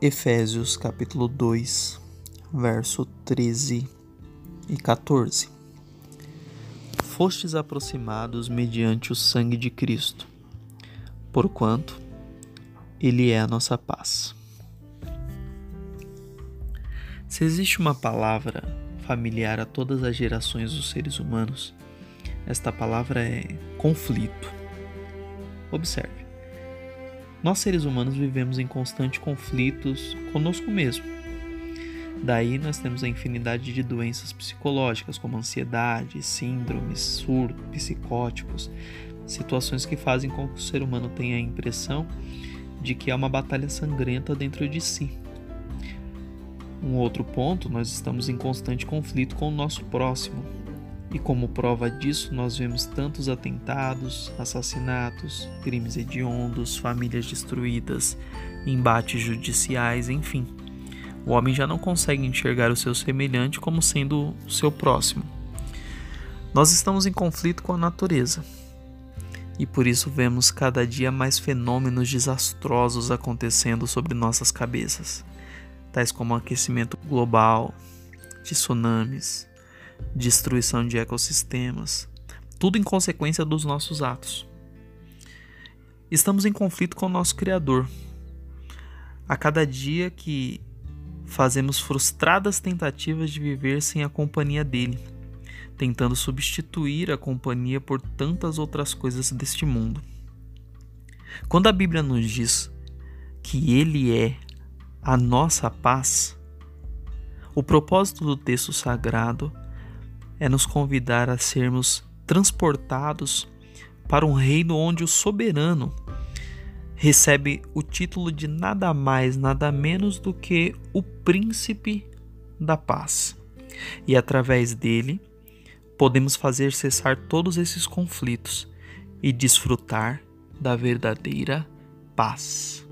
Efésios capítulo 2, verso 13 e 14. Fostes aproximados mediante o sangue de Cristo, porquanto ele é a nossa paz. Se existe uma palavra familiar a todas as gerações dos seres humanos, esta palavra é conflito. Observe. Nós seres humanos vivemos em constantes conflitos conosco mesmo. Daí nós temos a infinidade de doenças psicológicas, como ansiedade, síndromes, surtos, psicóticos, situações que fazem com que o ser humano tenha a impressão de que há uma batalha sangrenta dentro de si. Um outro ponto, nós estamos em constante conflito com o nosso próximo, e como prova disso, nós vemos tantos atentados, assassinatos, crimes hediondos, famílias destruídas, embates judiciais, enfim. O homem já não consegue enxergar o seu semelhante como sendo o seu próximo. Nós estamos em conflito com a natureza. E por isso vemos cada dia mais fenômenos desastrosos acontecendo sobre nossas cabeças, tais como aquecimento global, tsunamis, destruição de ecossistemas, tudo em consequência dos nossos atos. Estamos em conflito com o nosso Criador. A cada dia que fazemos frustradas tentativas de viver sem a companhia dele, tentando substituir a companhia por tantas outras coisas deste mundo. Quando a Bíblia nos diz que ele é a nossa paz, o propósito do texto sagrado é nos convidar a sermos transportados para um reino onde o soberano recebe o título de nada mais, nada menos do que o príncipe da paz. E através dele podemos fazer cessar todos esses conflitos e desfrutar da verdadeira paz.